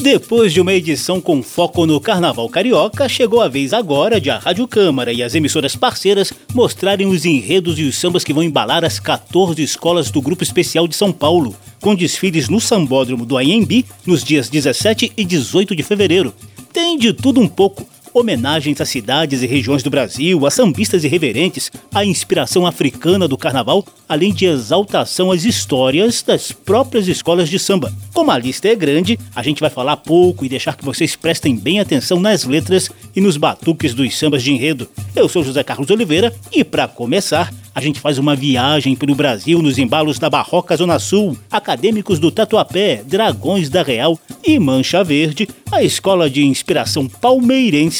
Depois de uma edição com foco no Carnaval Carioca, chegou a vez agora de a Rádio Câmara e as emissoras parceiras mostrarem os enredos e os sambas que vão embalar as 14 escolas do Grupo Especial de São Paulo, com desfiles no Sambódromo do Anhembi nos dias 17 e 18 de fevereiro. Tem de tudo um pouco homenagens a cidades e regiões do Brasil, a sambistas irreverentes, a inspiração africana do carnaval, além de exaltação às histórias das próprias escolas de samba. Como a lista é grande, a gente vai falar pouco e deixar que vocês prestem bem atenção nas letras e nos batuques dos sambas de enredo. Eu sou José Carlos Oliveira e, para começar, a gente faz uma viagem pelo Brasil nos embalos da Barroca Zona Sul, acadêmicos do Tatuapé, Dragões da Real e Mancha Verde, a escola de inspiração palmeirense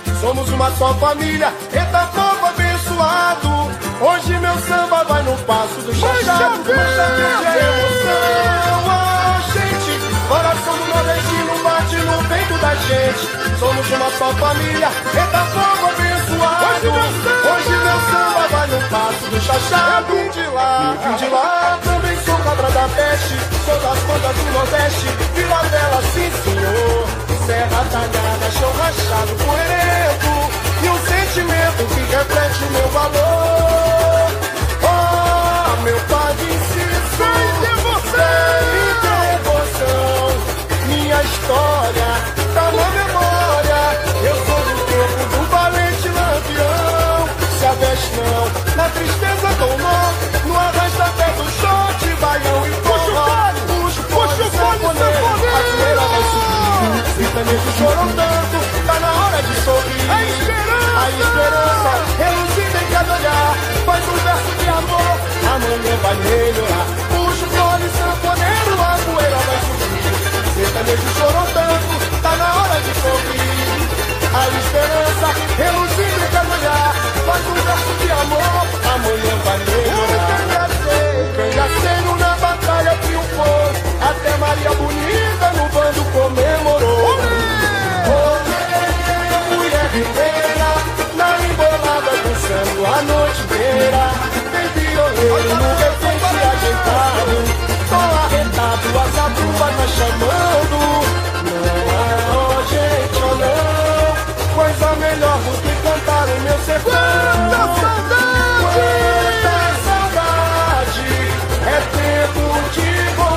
somos uma só família, eita povo abençoado. Hoje meu samba vai no passo do chachado, verde é emoção. Ah, gente, coração do nordestino bate no peito da gente. Somos uma só família, eita povo abençoado. Hoje meu samba vai no passo do chachado. Vim de lá, vim de lá, também sou cabra da peste, sou das contas do Nordeste, Vila Bela, sim senhor serra talhada, chão rachado, poeirento E um sentimento que reflete o meu valor a noite inteira. Tem violeiro no repente ajeitado. Tô arretado, a sabuba tá chamando. Não é, oh gente, oh não. Coisa melhor do que cantar o meu sertão. Quanta saudade! Quanta saudade! É tempo de voltar.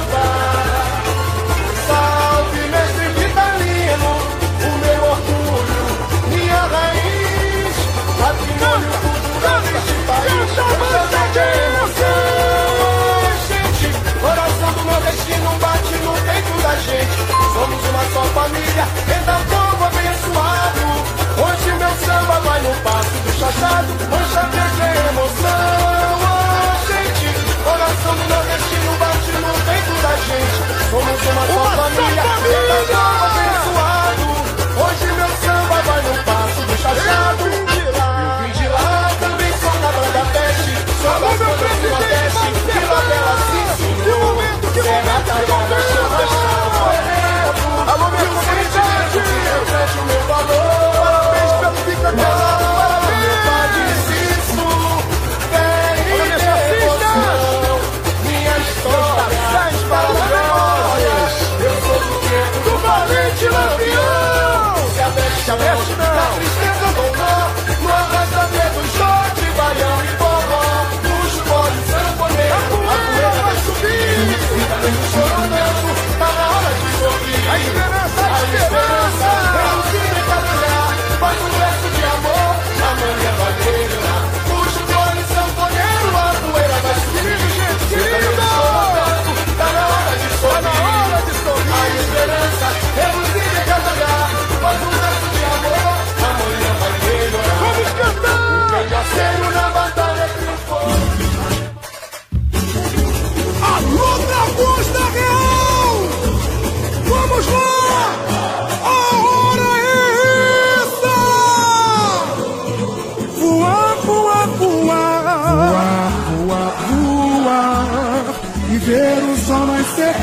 não. Na tristeza do mar, no arrasta-dedo, short, baião e forró. Nos moles, sanfoneiro, a poeira vai subir. Fica mesmo tá na hora de sorrir. A esperança, a esperança. Produzir e trabalhar, faz um verso de amor amanhã.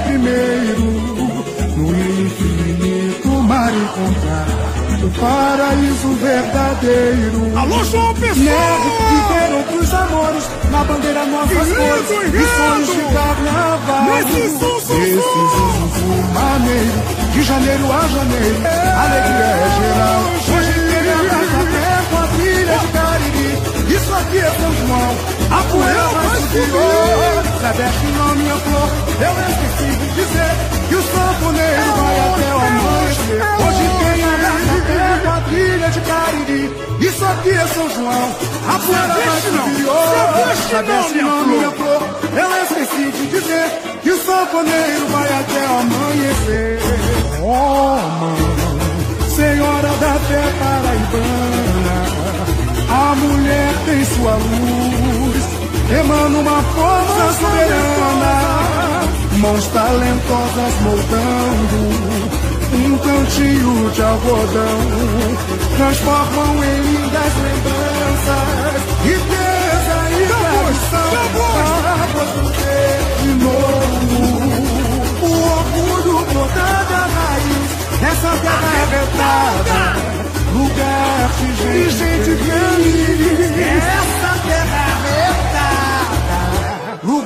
Primeiro no infinito mar encontrar o paraíso verdadeiro. Alô, João Pessoa! Nego viver outros amores, na bandeira nossas cores, e sonhos de carnaval. Nesse zum, maneiro, de janeiro a janeiro, alegria é geral. Hoje tem a até com a trilha de Cariri, isso aqui é São João, a poeira vai subir. Celeste não minha flor, eu esqueci de dizer que o sanfoneiro vai até o amanhecer. Hoje tem a é quadrilha de Cariri. Isso aqui é São João, a poeira mais superior. Sabeste não, minha flor, eu esqueci de dizer que o sanfoneiro vai até o amanhecer. Oh, mãe, senhora da fé paraibana, a mulher tem sua luz, emana uma força soberana, mãos talentosas moldando um cantinho de algodão. Transformam em lindas lembranças, riqueza e tradição. para de novo o orgulho brotado a raiz dessa terra arrebentada, lugar de gente feliz. Essa terra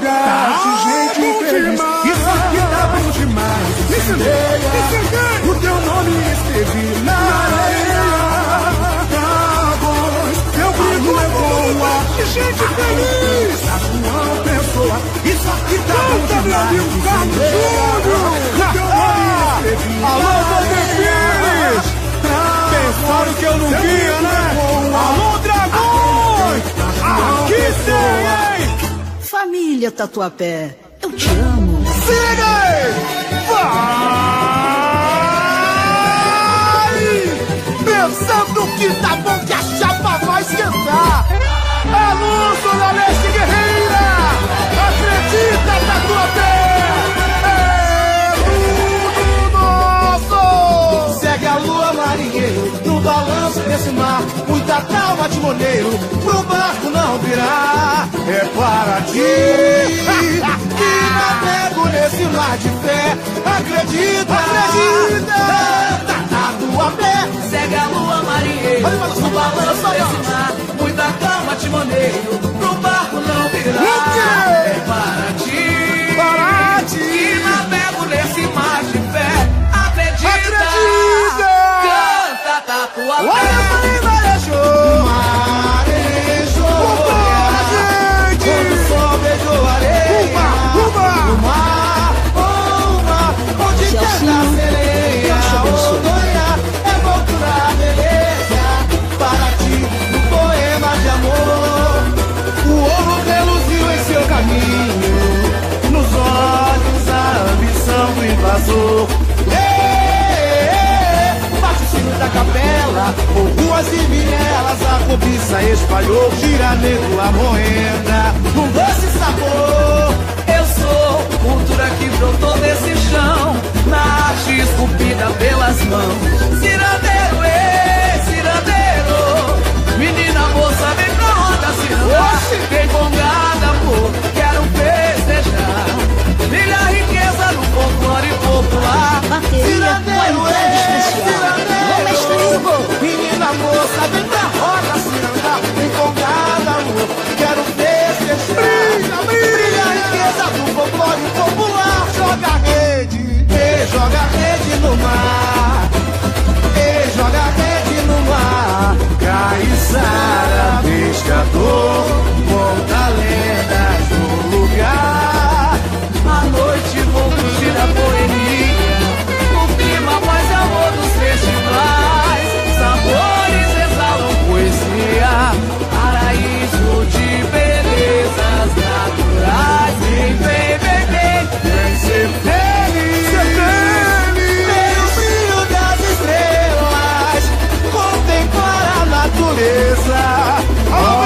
lugar de gente feliz. Isso aqui tá bom demais. Incendeia. O teu nome escrevi na areia. Dragões, teu grito é boa Que gente feliz. João Pessoa. Isso aqui tá Canta, meu amigo Carlos Família Tatuapé Eu te amo Siga! Vai! pensando que tá bom que a chapa vai esquentar. A luz, Dona Leste balanço desse mar. Muita calma, timoneiro, pro barco não virar. É para ti que navego nesse mar de fé. Acredita, acredita tua pé. Segue a lua, marinheiro, no balanço desse mar. Muita calma, timoneiro, pro barco não virar. É para ti, para ti. Que navego nesse mar de fé. Acredita, acredita. Canta, tá tua pé. Olha, por ruas e vielas, a cobiça espalhou, gira negro a moenda, um doce sabor. Eu sou cultura que brotou desse chão, na arte esculpida pelas mãos. Joga a rede no mar.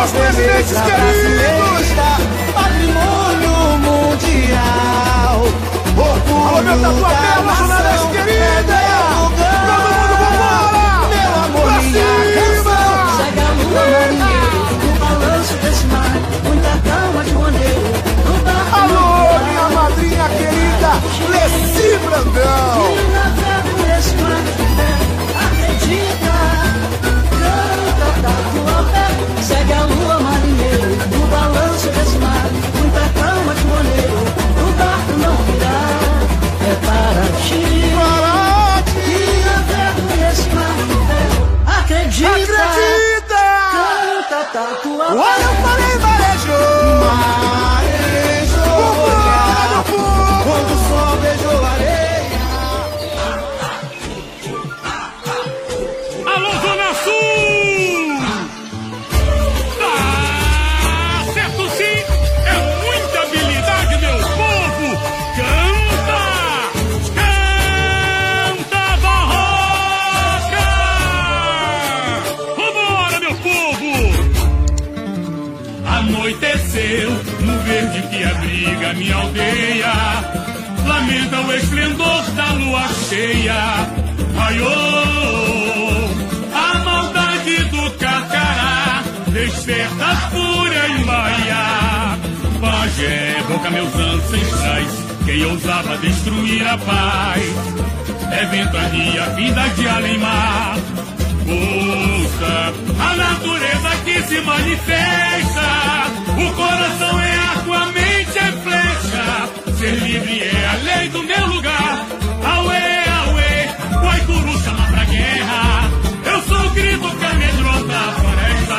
aos presidentes queridos. Patrimônio mundial. Orgulho Alô, meu tatuapé, meus jornalistas queridos. É. Todo mundo, vambora. Meu amor, pra minha cima. Chega uhum. no balanço deste mar, muita cama de maneiro. Alô, minha madrinha querida, Leci Brandão. 我要放电。Aldeia. Lamenta o esplendor da lua cheia. Raiou a maldade do carcará, desperta a fúria em Bahia. Pajé, boca meus ancestrais, quem ousava destruir a paz. É ventania vinda de além-mar Ouça a natureza que se manifesta. O coração é arco, a mente é flecha. Ser livre é a lei do meu lugar. Auê, auê, Guaicuru chama pra guerra. Eu sou o grito que amedronta a floresta.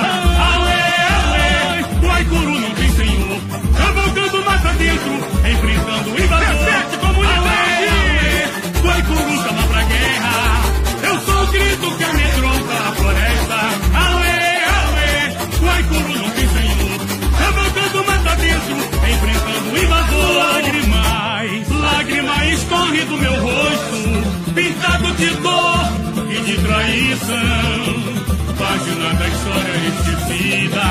Auê, auê, Guaicuru não tem senhor. Cavalgando mata dentro, enfrentando o invasor. Do meu rosto, pintado de dor e de traição. Página da história esquecida,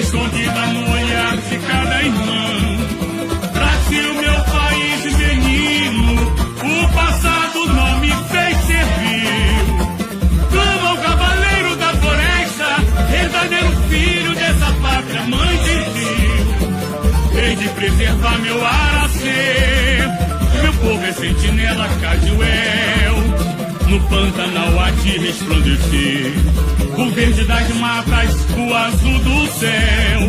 escondida no olhar de cada irmão. Brasil, meu país menino, o passado não me fez servir. Clama o cavaleiro da floresta, verdadeiro filho dessa pátria, mãe de Deus. Hei de preservar meu ar a ser povo é sentinela Cajuel No Pantanal há de resplandecer. O verde das matas, o azul do céu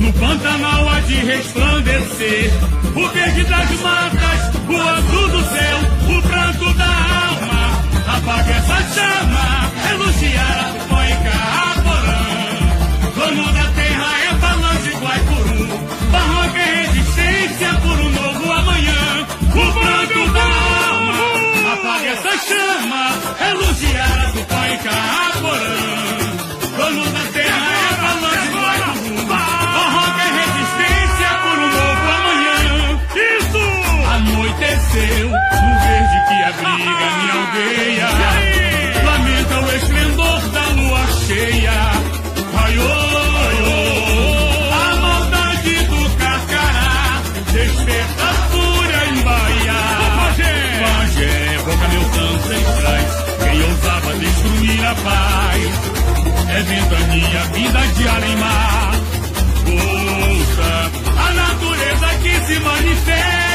No Pantanal há de resplandecer. O verde das matas, o azul do céu O branco da alma, apaga essa chama Elogiar a poica, essa chama, elogiar do pai Caporã. Dono da terra é balanço do Aicuru. Barroca é resistência por um novo amanhã. Isso! Anoiteceu no verde que abriga minha aldeia. Lamenta o esplendor da lua cheia. Raiou. Paz. É ventania, vida de além-mar. Ouça a natureza que se manifesta.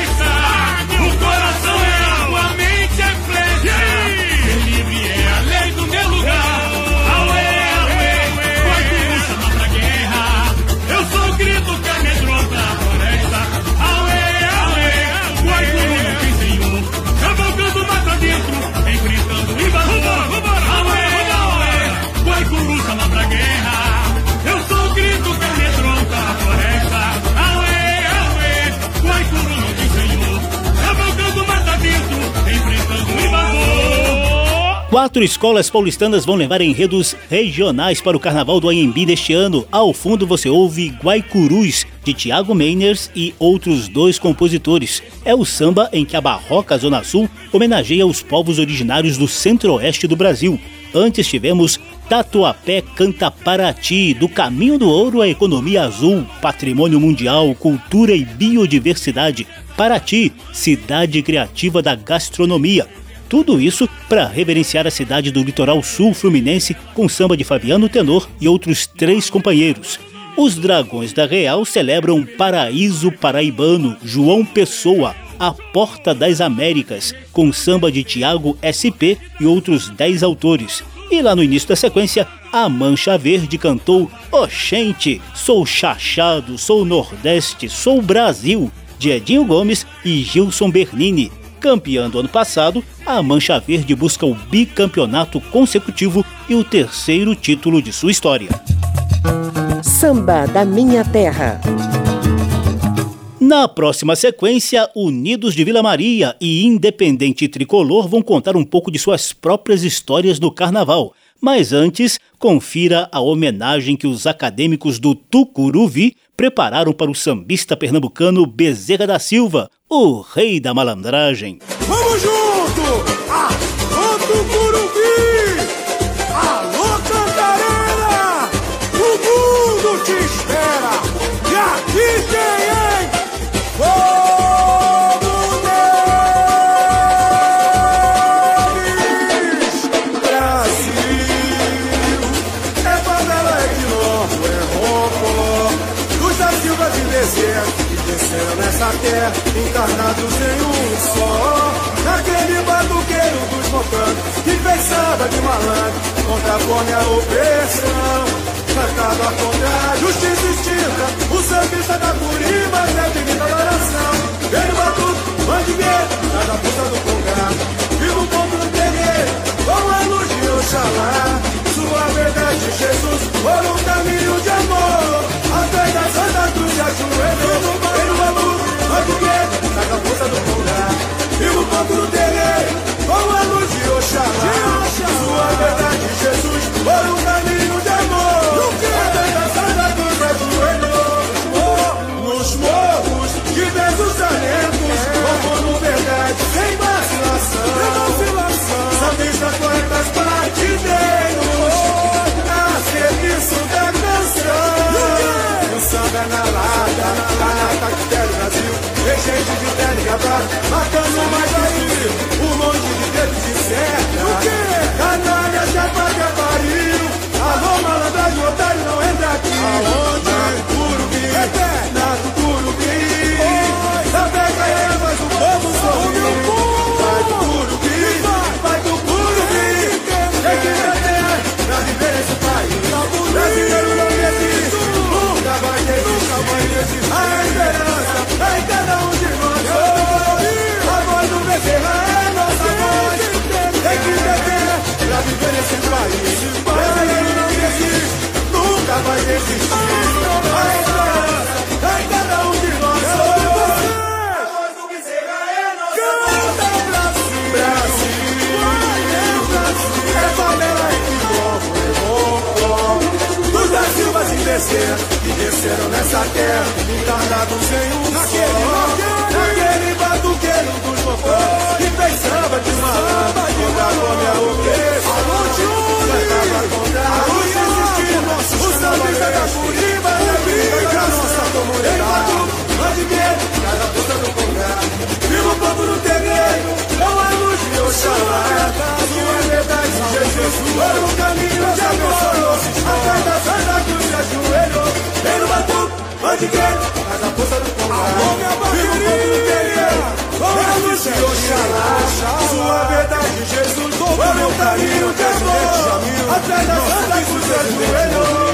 Quatro escolas paulistanas vão levar enredos regionais para o Carnaval do Anhembi deste ano. Ao fundo você ouve Guaicurus, de Tiago Meiners e outros dois compositores. É o samba em que a Barroca Zona Sul homenageia os povos originários do centro-oeste do Brasil. Antes tivemos Tatuapé canta Paraty, do caminho do ouro à economia azul, patrimônio mundial, cultura e biodiversidade. Paraty, cidade criativa da gastronomia. Tudo isso para reverenciar a cidade do litoral sul fluminense com samba de Fabiano Tenor e outros três companheiros. Os Dragões da Real celebram Paraíso Paraibano, João Pessoa, a Porta das Américas, com samba de Tiago SP e outros dez autores. E lá no início da sequência, a Mancha Verde cantou Oxente, sou Chachado, sou Nordeste, sou Brasil, de Edinho Gomes e Gilson Bernini. Campeã do ano passado, a Mancha Verde busca o bicampeonato consecutivo e o terceiro título de sua história. Samba da Minha Terra. Na próxima sequência, Unidos de Vila Maria e Independente Tricolor vão contar um pouco de suas próprias histórias no carnaval. Mas antes, confira a homenagem que os acadêmicos do Tucuruvi prepararam para o sambista pernambucano Bezerra da Silva, o rei da malandragem. Vamos junto! Alô Tucuruvi! Alô encarnados em um só. Naquele batuqueiro dos montanhos, que pensava de malandro, contra a opressão. Cantava contra a justiça extinta, o sambista da Curiba, é divina adoração. Ele batuque, mandigueiro, cada puta do congado, viva o ponto do terreiro, com a luz de Oxalá. Sua verdade, Jesus, por um caminho de amor. Atrás da Santa Cruz, ajoelhou, batuque, cada puta do congado. Vivo o ponto do terreiro, com a luz de Oxalá. Sua verdade, Jesus, por um caminho de amor. A da cruz ajoelhou. Nos morros, diversos talentos, como verdade, sem vacilação. Sambistas, poetas, partideiros, gente de terno e gravata, matando mais vazio. Um monte de dedo de certa. Encarnados em um só. Naquele batuqueiro dos mocós, que pensava de malandro, contra a fome a opressão. Cantava contra a luz existir, o sambista da Curiba, da briga da nossa comunidade. Mandigueiro, cada puta do congado, viva o povo no terreiro, com a luz de Oxalá. Sua verdade, Jesus, por um caminho de amor, atrás da Santa Cruz se ajoelhou, vem no batuque, mandigueiro, cada puta do congado, viva o povo no terreiro, com a luz de Oxalá. Sua verdade, Jesus, por um caminho de amor, atrás da Santa Cruz ajoelhou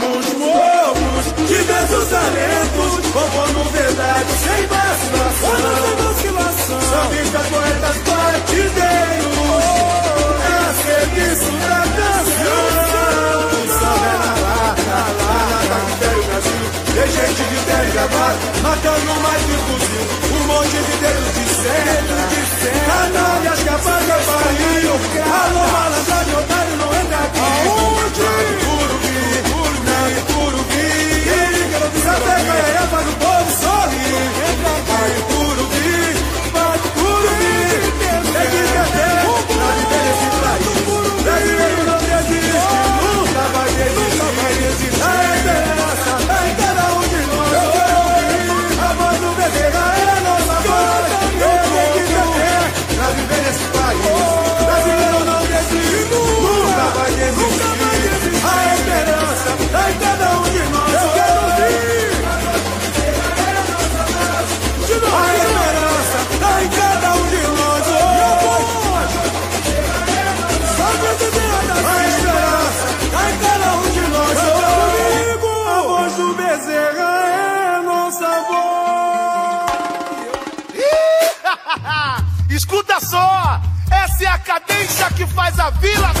nos morros, diversos talentos, compondo verdade sem vacilação. Sambistas, poetas, partideiros, é a serviço da canção. Tem gente de terno e gravata, matando mais que fuzil. Um monte de dedos de cena, de cena. Canalhas que apaga barril. Alô, malandragem, otário, não entra aqui. Aonde? Vila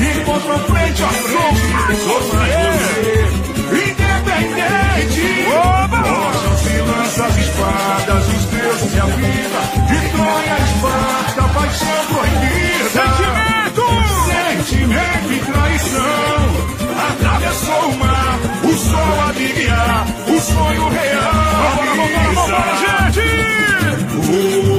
força se encontram frente a frente. Sou independente. Mostram-se lanças, espadas, os deuses e a vida. De Troia, Esparta, paixão proibida. Sentimento! Sentimento e traição. Atravessou o mar, o sol a brilhar, o sonho real. Vamos, vamos, vamos, gente!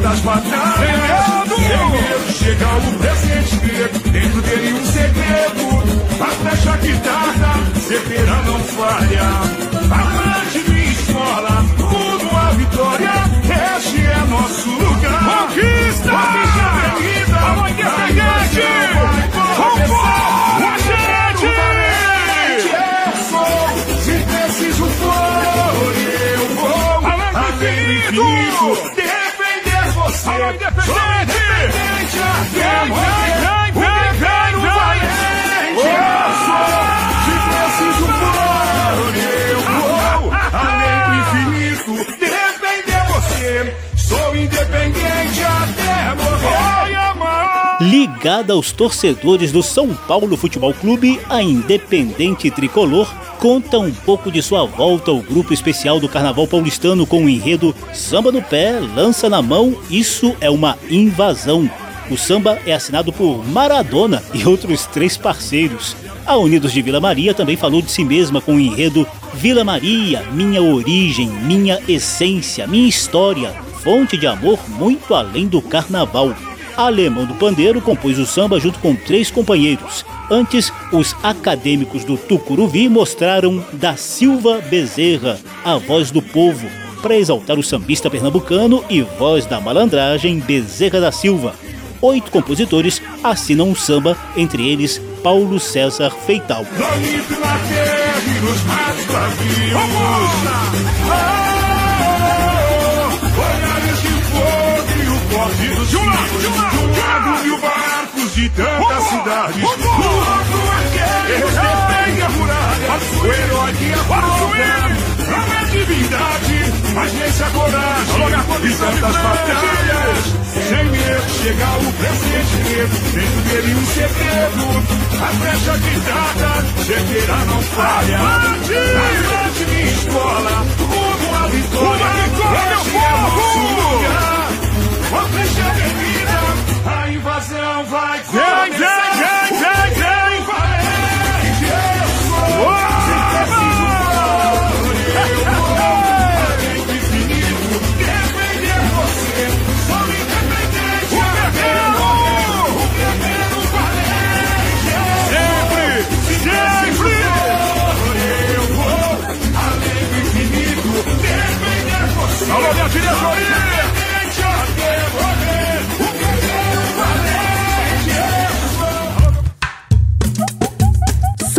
Tantas batalhas. Medo chega o presente, dentro dele um segredo. A flecha que tarda, certeira não falha. Amante minha escola, rumo à vitória. Este é nosso lugar. Conquista! Alô, independente! Vem, vem, Ligada aos torcedores do São Paulo Futebol Clube, a Independente Tricolor conta um pouco de sua volta ao grupo especial do Carnaval Paulistano com o enredo Samba no Pé, Lança na Mão, Isso é uma Invasão. O samba é assinado por Maradona e outros três parceiros. A Unidos de Vila Maria também falou de si mesma com o enredo Vila Maria, minha origem, minha essência, minha história, fonte de amor muito além do carnaval. Alemão do Pandeiro compôs o samba junto com três companheiros. Antes, os acadêmicos do Tucuruvi mostraram Da Silva Bezerra, a voz do povo, para exaltar o sambista pernambucano e voz da malandragem Bezerra da Silva. Oito compositores assinam o samba, entre eles Paulo César Feital. E o corte dos rios. De um lado mil barcos de tantas cidades. Do outro arqueiros defende a muralha. O herói que não é divindade, mas a coragem e tantas batalhas. Sem medo chega o presente, dentro dele um segredo. A flecha que trata, certeira não falha. Avante minha escola, rumo à vitória. Este é nosso lugar. A vermelha, a invasão vai começar. Vem, vem, vem, vem, vem! Eu sou, se preciso eu vou. Além infinito, defender você. Sou independente, o guerreiro, o guerreiro valente. Sempre, sempre. Eu vou, além do infinito, defender você. Alô, minha! Independente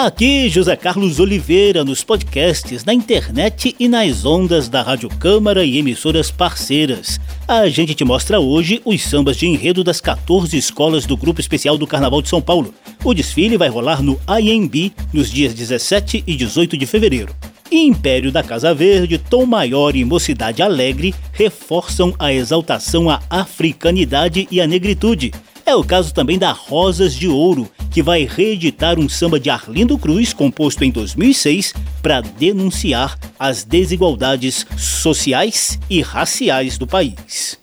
Aqui José Carlos Oliveira nos podcasts, na internet e nas ondas da Rádio Câmara e emissoras parceiras. A gente te mostra hoje os sambas de enredo das 14 escolas do Grupo Especial do Carnaval de São Paulo. O desfile vai rolar no IMB nos dias 17 e 18 de fevereiro. Império da Casa Verde, Tom Maior e Mocidade Alegre reforçam a exaltação à africanidade e à negritude. É o caso também da Rosas de Ouro, que vai reeditar um samba de Arlindo Cruz, composto em 2006, para denunciar as desigualdades sociais e raciais do país.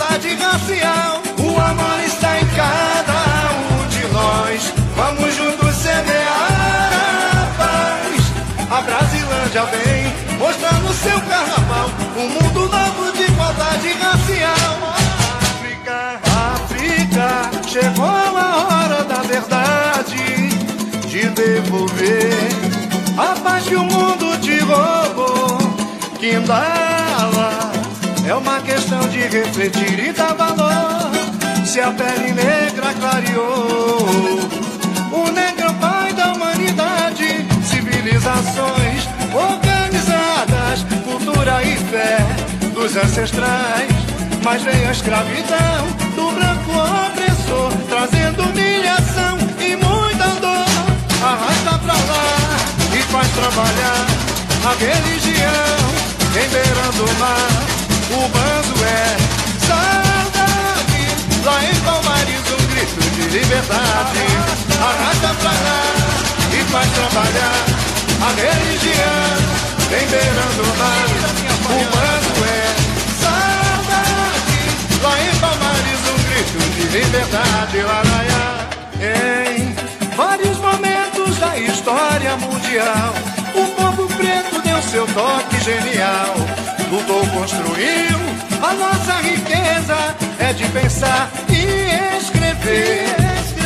Igualdade racial. O amor está em cada um de nós. Vamos juntos semear a paz. A Brasilândia vem mostrando seu carnaval. Um mundo novo de igualdade racial. África, África, chegou a hora da verdade de devolver a paz que o mundo te roubou. Quindala é uma questão de refletir e dar valor. Se a pele negra clareou, o negro pai da humanidade, civilizações organizadas, cultura e fé dos ancestrais. Mas vem a escravidão do branco opressor, trazendo humilhação e muita dor. Arrasta pra lá e faz trabalhar a religião, em beirando o mar. O bando é saudade, lá em Palmares um grito de liberdade. Arrasta pra lá e faz trabalhar a religião, em beirando o mar. O bando é saudade, lá em Palmares um grito de liberdade. Laraia, em vários momentos da história mundial, o povo deu seu toque genial. Lutou, construiu a nossa riqueza. É de pensar e escrever.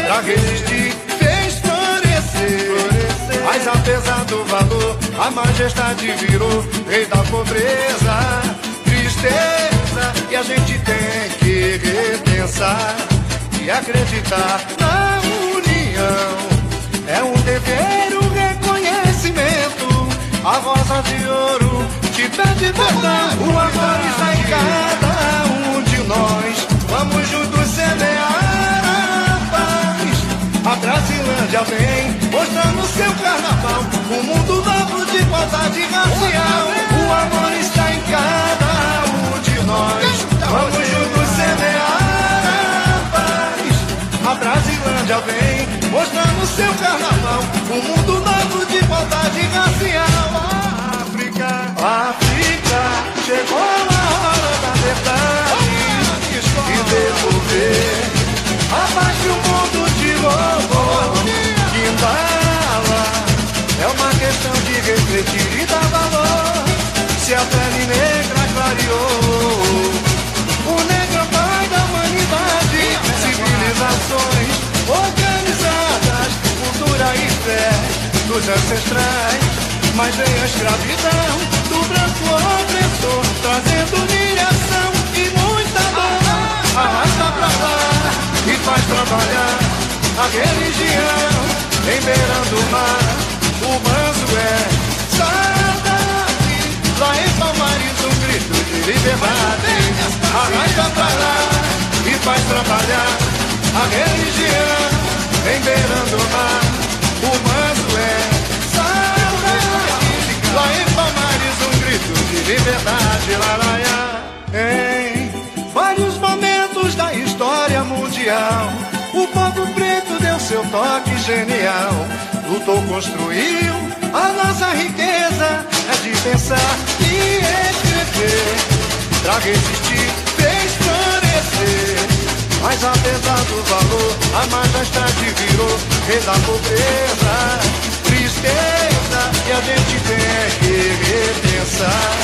Pra resistir, fez florescer. Mas apesar do valor, a majestade virou rei da pobreza. Tristeza, e a gente tem que repensar e acreditar na união. É um dever. A rosa de ouro te pede perdão. O amor está em cada um de nós. Vamos juntos semear a paz. A Brasilândia vem mostrando seu carnaval. Um mundo novo de igualdade racial. O amor está em cada um de nós. Vamos juntos semear a paz. A Brasilândia vem mostrando seu carnaval. Um mundo novo de igualdade racial. África, chegou a hora da verdade. E devolver a paz que o mundo te roubou. Quindala é uma questão de refletir e dar valor. Se a pele negra clareou, o negro é pai da humanidade. Civilizações organizadas, cultura e fé dos ancestrais. Mas vem a escravidão a religião, em beirando o mar. O manso é saudade, lá em Palmares um grito de liberdade. Arrasta pra lá e faz trabalhar a religião, em beirando o mar. O manso é liberdade, laraia. Em vários momentos da história mundial, o povo preto deu seu toque genial. Lutou, construiu a nossa riqueza. É de pensar e escrever. Pra resistir, fez florescer. Mas apesar do valor, a majestade virou rei da pobreza tristeza e a gente tem que repensar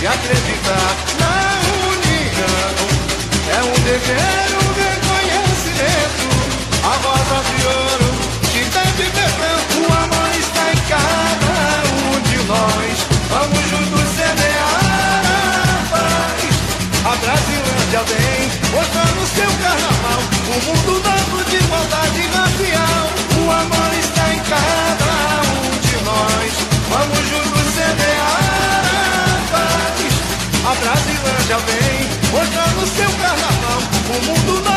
e acreditar na união. É um dever, um reconhecimento. A rosa de ouro te deve perdão. O amor está em cada um de nós. Vamos juntos semear a paz. A Brasilândia vem mostrando seu carnaval. Um mundo novo de igualdade racial. Carnaval. Um mundo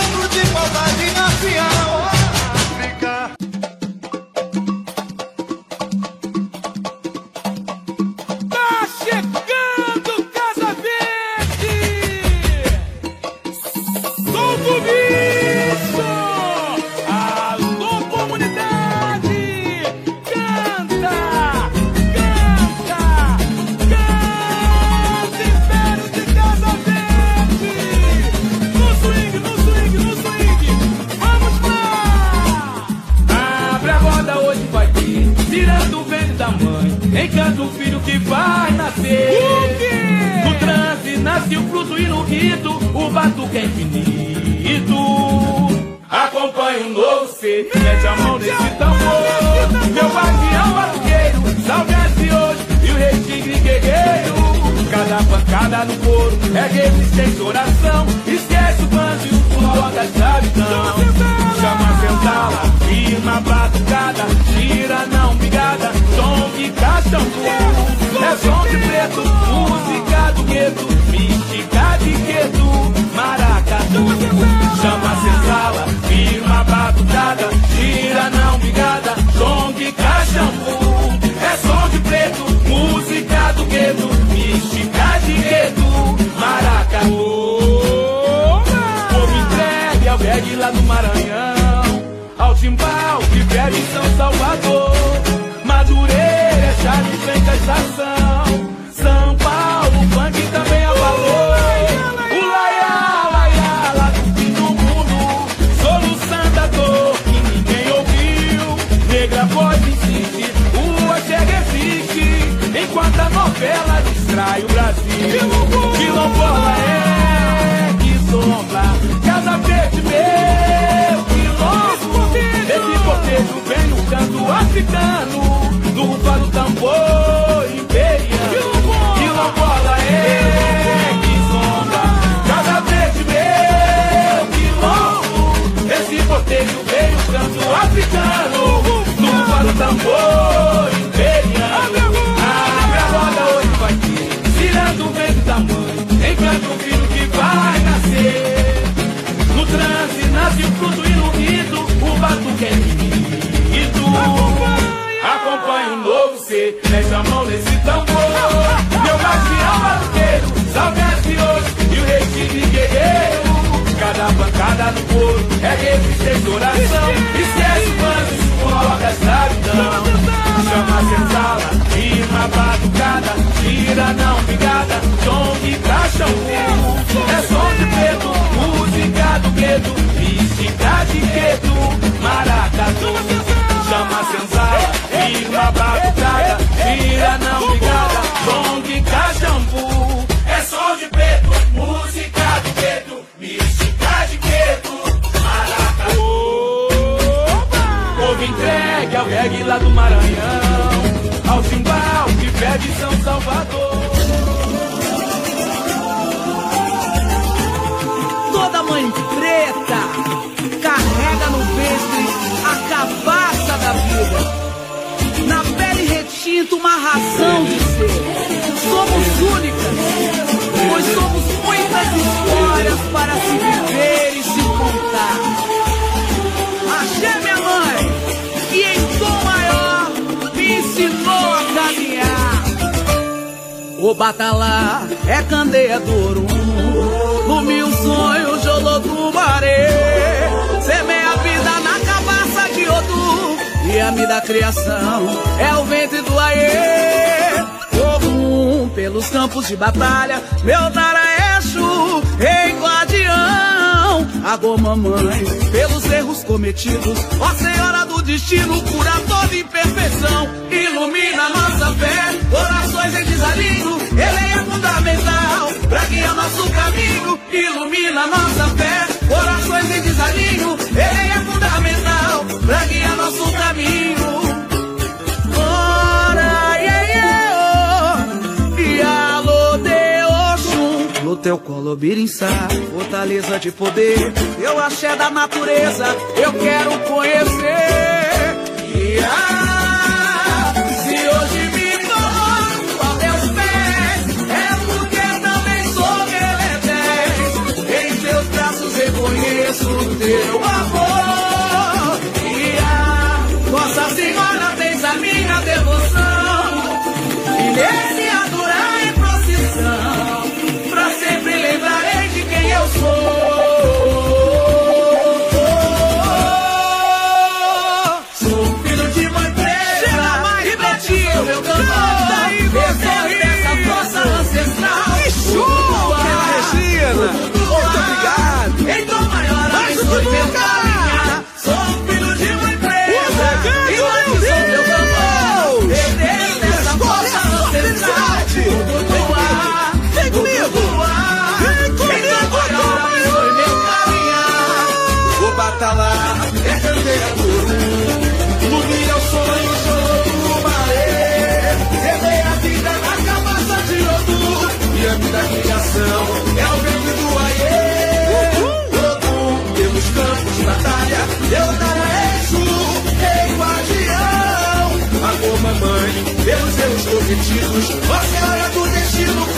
um novo ser, mete a mão nesse tambor. Meu guardião batuqueiro, salve esse hoje e o rei tigre guerreiro. Cada pancada no couro é resistência, oração. Esquece o banco, coloca a escravidão. Chama a senzala, rima batucada, tira não brigada, som de caixão. É som de preto, música do gueto, mística de gueto, maracatu. Chama a senzala, rima batucada, tira não brigada, som de caixambu. É som de preto, música do gueto, mística de gueto, maracatu. Povo entregue ao reggae lá do Maranhão, ao timbal que pede São Salvador. Toda mãe preta carrega no ventre a cabaça retinta uma razão de ser. Somos únicas, pois somos muitas histórias para se viver e se contar. Achei minha mãe, que em tom maior me ensinou a caminhar. O batalá é candeia do ouro, no mil sonhos Odu, e a me da criação é o ventre do aê. Comum pelos campos de batalha, meu Naraexo, rei guardião. Agô mamãe, pelos erros cometidos, ó Senhora do destino, curador de imperfeição. Ilumina nossa fé, corações em desalinho, ele é fundamental pra guiar nosso caminho. Ilumina nossa fé, corações em desalinho, ele é fundamental pra guiar nosso caminho. Ora, iê, iê, oh, e alô de Oxum, no teu colo birinsá, fortaleza de poder, eu axé da natureza, eu quero conhecer. E ah, se hoje me coloco aos teus pés, é porque também sou Beletés. Em teus braços reconheço teu amor. E retidos. Ó Senhora do Destino,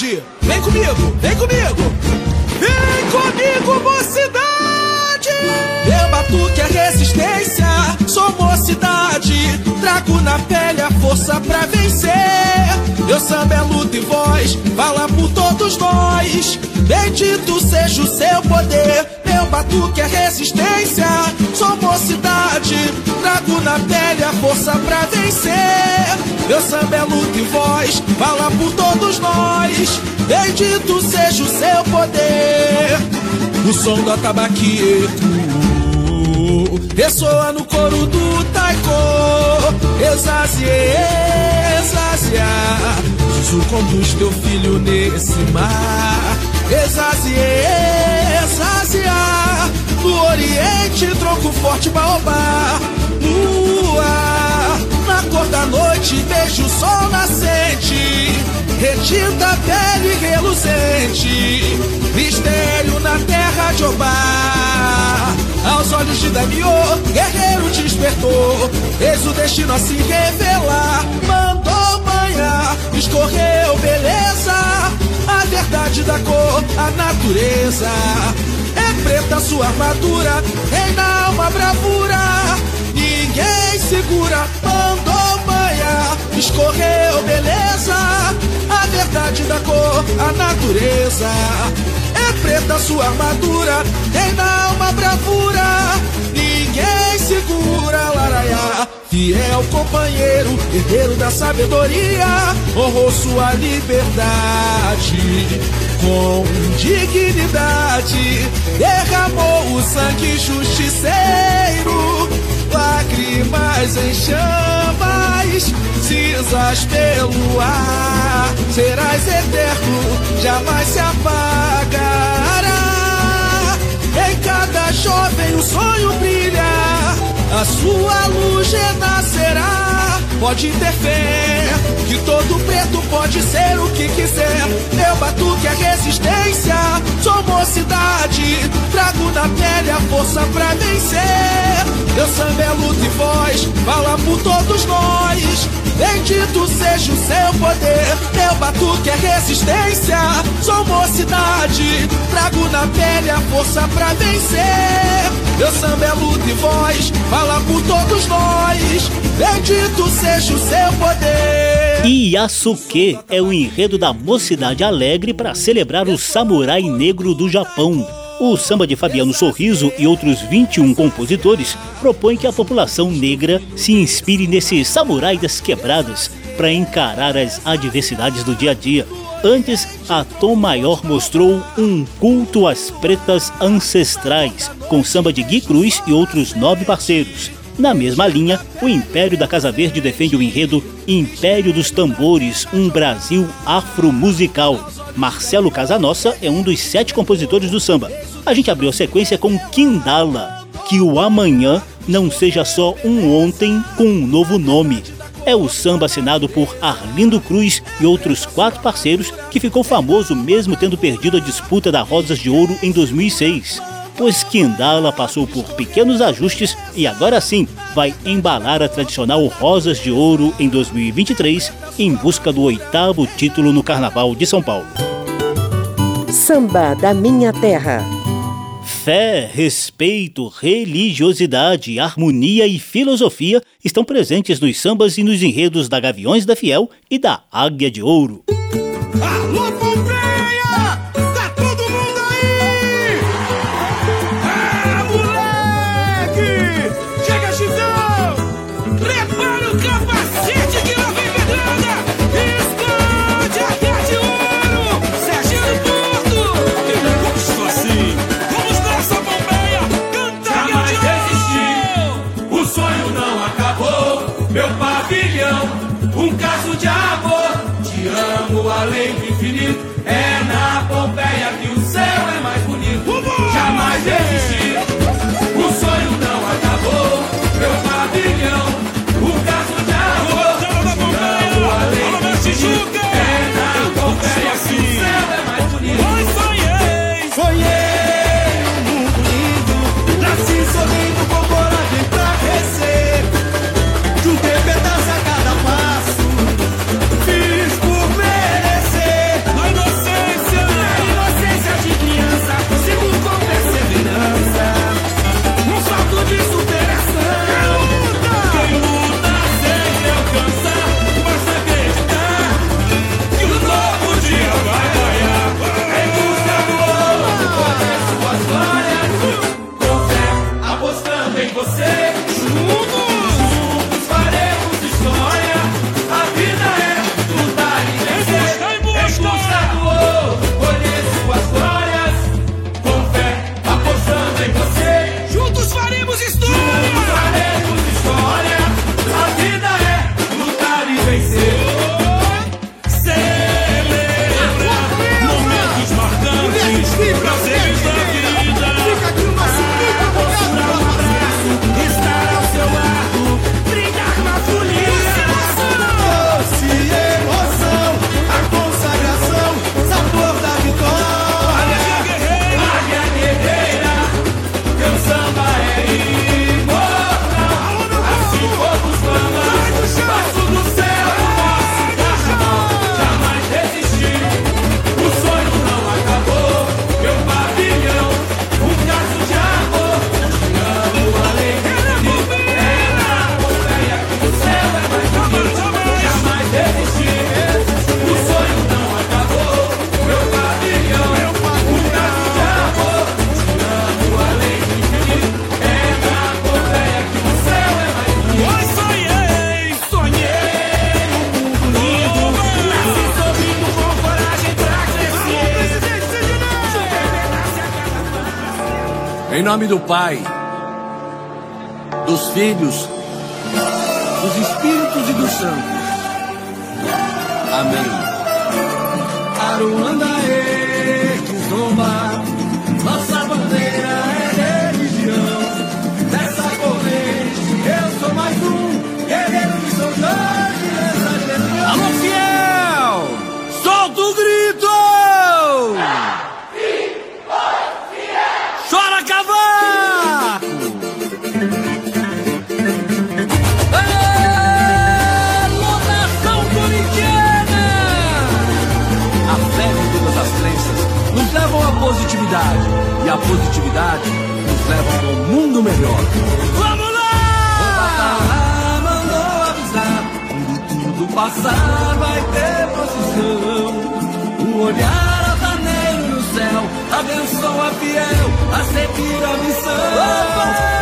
Vem comigo, vem comigo! Vem comigo, mocidade! Eu batuque a resistência, sou mocidade. Trago na pele a força pra vencer. Eu samba é luta e voz, fala por todos nós. Bendito seja o seu poder. Meu batuque é resistência, sou mocidade. Trago na pele a força pra vencer. Meu samba é luta e voz, fala por todos nós. Bendito seja o seu poder. O som do atabaqueto ressoa no coro do taiko. Exazie, exazia. Zuzu conduz teu filho nesse mar. Exazie, exazia. No oriente, tronco forte, baobá. Lua, na cor da noite, vejo o sol nascente. Retinta pele reluzente. Mistério na terra de Obá. Aos olhos de Damiô, guerreiro despertou. Eis o destino a se revelar. Escorreu beleza. A verdade da cor, a natureza. É preta sua armadura, reina uma bravura. Ninguém segura, mandou banhar, escorreu beleza. A verdade da cor, a natureza. É preta sua armadura, reina uma bravura. Fiel companheiro, herdeiro da sabedoria, honrou sua liberdade com dignidade. Derramou o sangue justiceiro, lágrimas em chamas, cinzas pelo ar. Serás eterno, jamais se apagará. Em cada jovem o sonho brilha, a sua luz renascerá. Pode ter fé, que todo preto pode ser o que quiser. Meu batuque é resistência, sou mocidade. Trago na pele a força pra vencer. Meu samba é luta e voz, fala por todos nós. Bendito seja o seu poder. Meu batuque é resistência, sou mocidade. Trago na pele a força pra vencer. Meu samba é luta e voz, fala por todos nós. Bendito seja o seu poder. Yasuke é o enredo da Mocidade Alegre para celebrar o Samurai Negro do Japão. O samba de Fabiano Sorriso e outros 21 compositores propõem que a população negra se inspire nesse samurai das quebradas para encarar as adversidades do dia a dia. Antes, a Tom Maior mostrou um culto às pretas ancestrais, com samba de Gui Cruz e outros nove parceiros. Na mesma linha, o Império da Casa Verde defende o enredo Império dos Tambores, um Brasil afro-musical. Marcelo Casanossa é um dos sete compositores do samba. A gente abriu a sequência com Quindala, que o amanhã não seja só um ontem com um novo nome. É o samba assinado por Arlindo Cruz e outros quatro parceiros que ficou famoso mesmo tendo perdido a disputa da Rosas de Ouro em 2006 pois Quindala passou por pequenos ajustes e agora sim vai embalar a tradicional Rosas de Ouro em 2023 em busca do oitavo título no Carnaval de São Paulo. Samba da Minha Terra. Fé, respeito, religiosidade, harmonia e filosofia estão presentes nos sambas e nos enredos da Gaviões da Fiel e da Águia de Ouro. Alô, Em nome do Pai, dos Filhos, dos Espíritos e dos Santos. Amém. nos levam para um mundo melhor. Vamos lá! mandou avisar, quando tudo passar vai ter procissão. Um olhar altaneiro no céu, abençoa fiel a seguir a missão.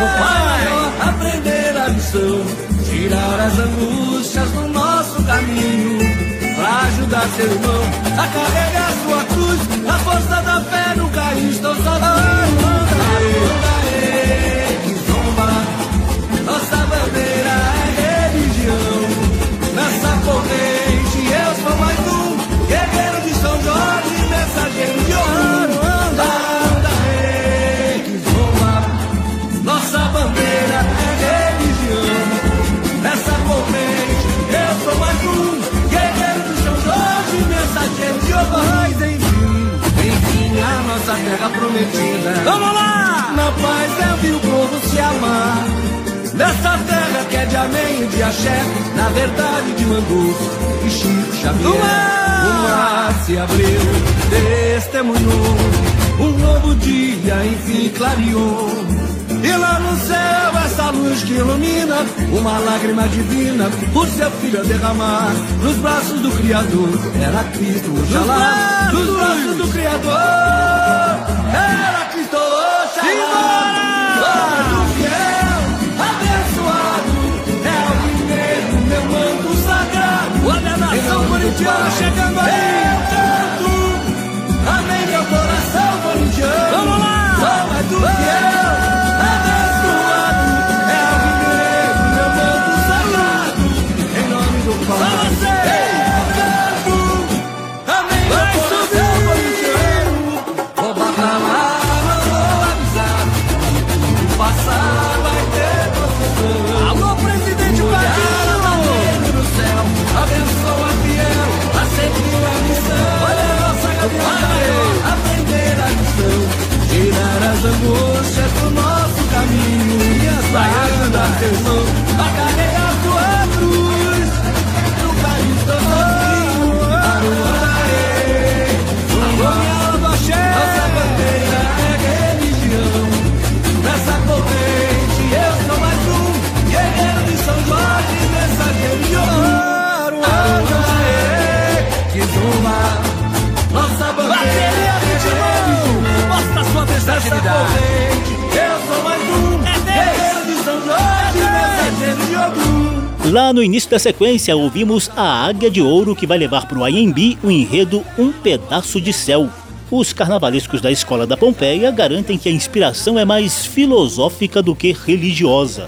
O Pai aprender a missão, tirar as angústias do nosso caminho ajudar seu irmão a carregar sua cruz. A força da fé nunca estou Nossa é corrente, eu sou mais um guerreiro de São Jorge, mensageiro. meus barrais, enfim, enfim, a nossa terra prometida. Vamos lá! Na paz eu vi o povo se amar. Nessa terra que é de amém e de axé, na verdade de Mangu e Chico Xavier. O mar se abriu, testemunhou, um novo dia enfim clareou. E lá no céu essa luz que ilumina, uma lágrima divina, o seu filho a derramar nos braços do Criador. Era Cristo Oxalá. Nos braços do Criador. Era Cristo Oxalá. Anjo fiel, abençoado É o primeiro meu manto sagrado. Olha a nação corintiana chegando aí e baianas da teu irmão a carregar tua cruz no país do sozinho para o andarei caminhando a cheia nossa bandeira é religião nessa corrente eu sou mais um guerreiro de São Jorge mensageiro de ouro que zumba nossa bandeira é religião Mostra sua versatilidade. Lá no início da sequência, ouvimos a Águia de Ouro que vai levar para o IMB o enredo Um Pedaço de Céu. Os carnavalescos da Escola da Pompeia garantem que a inspiração é mais filosófica do que religiosa.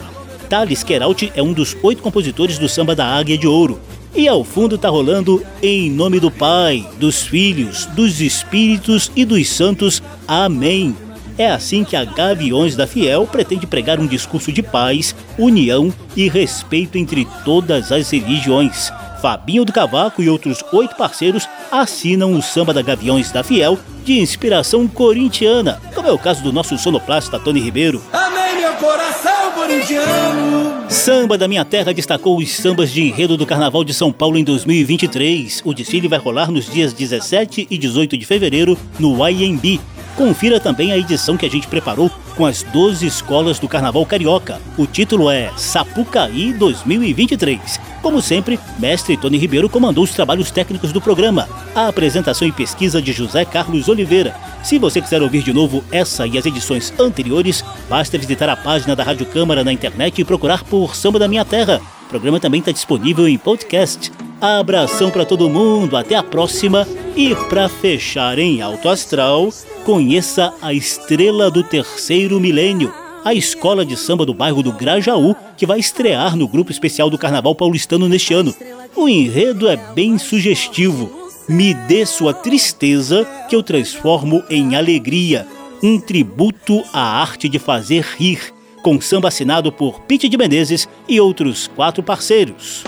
Thales Queralt é um dos oito compositores do samba da Águia de Ouro. E ao fundo tá rolando Em nome do Pai, dos Filhos, dos Espíritos e dos Santos. Amém. É assim que a Gaviões da Fiel pretende pregar um discurso de paz, união e respeito entre todas as religiões. Fabinho do Cavaco e outros oito parceiros assinam o samba da Gaviões da Fiel de inspiração corintiana, como é o caso do nosso sonoplasta Tony Ribeiro. Amém, meu coração corintiano. Samba da Minha Terra destacou os sambas de enredo do Carnaval de São Paulo em 2023. O desfile vai rolar nos dias 17 e 18 de fevereiro no IMB. Confira também a edição que a gente preparou com as 12 escolas do Carnaval Carioca. O título é Sapucaí 2023. Como sempre, mestre Tony Ribeiro comandou os trabalhos técnicos do programa. A apresentação e pesquisa de José Carlos Oliveira. Se você quiser ouvir de novo essa e as edições anteriores, basta visitar a página da Rádio Câmara na internet e procurar por Samba da Minha Terra. O programa também está disponível em podcast. Abração para todo mundo, até a próxima. E para fechar em alto astral, conheça a estrela do terceiro milênio, a escola de samba do bairro do Grajaú, que vai estrear no grupo especial do Carnaval Paulistano neste ano. O enredo é bem sugestivo. Me dê sua tristeza que eu transformo em alegria. Um tributo à arte de fazer rir, com samba assinado por Pete de Menezes e outros quatro parceiros.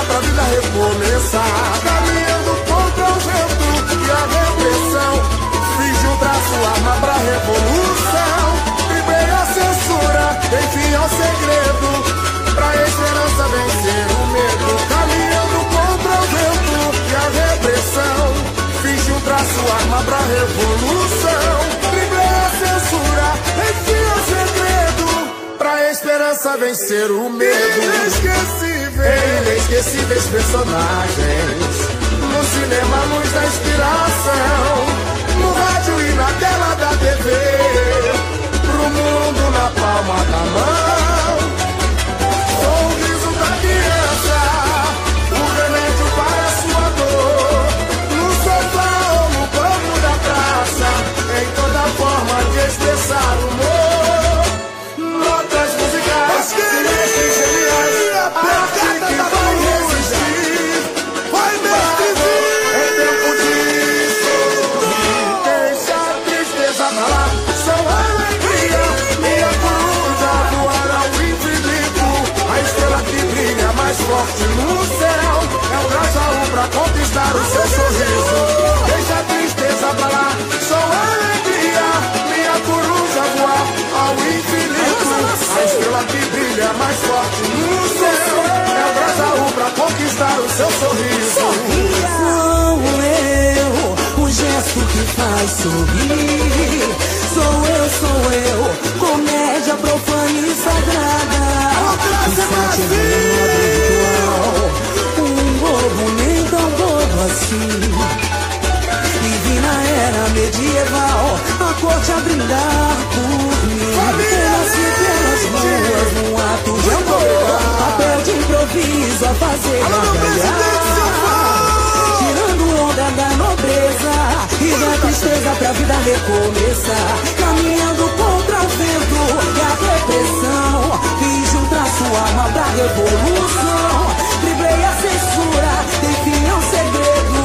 Tristeza pra vida recomeçar. Caminhando contra o vento e a repressão. Fiz o braço arma pra revolução. Driblei a censura, enfim ao segredo. Pra esperança vencer o medo. Caminhando contra o vento e a repressão. Fiz o braço arma pra revolução. Driblei a censura, enfim vencer o medo. Inesquecíveis, inesquecíveis personagens. No cinema, luz da inspiração. No rádio e na tela da TV. Pro mundo na palma da mão. Sorriso da criança. O remédio para a sua dor. No sofá ou no banco da praça. Em toda forma de expressar humor. Sorrir. Sou eu, sou eu, comédia profana e sagrada. O sentimento ritual, um bobo nem tão bobo assim. Vivi na era medieval, a corte a brindar por mim. Eu nasci pelas ruas num ato de amor, papel de improviso a fazer gargalhar. Tirando tristeza pra vida recomeçar. Caminhando contra o vento e a repressão. Fiz um traço arma pra revolução. Driblei a censura, fim ao segredo.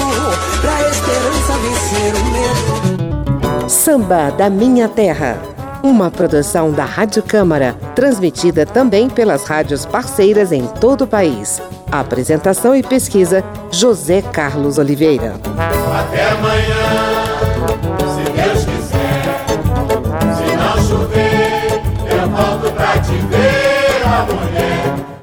Pra esperança vencer o medo. Samba da Minha Terra. Uma produção da Rádio Câmara, transmitida também pelas rádios parceiras em todo o país. Apresentação e pesquisa: José Carlos Oliveira. Até amanhã, ó mulher.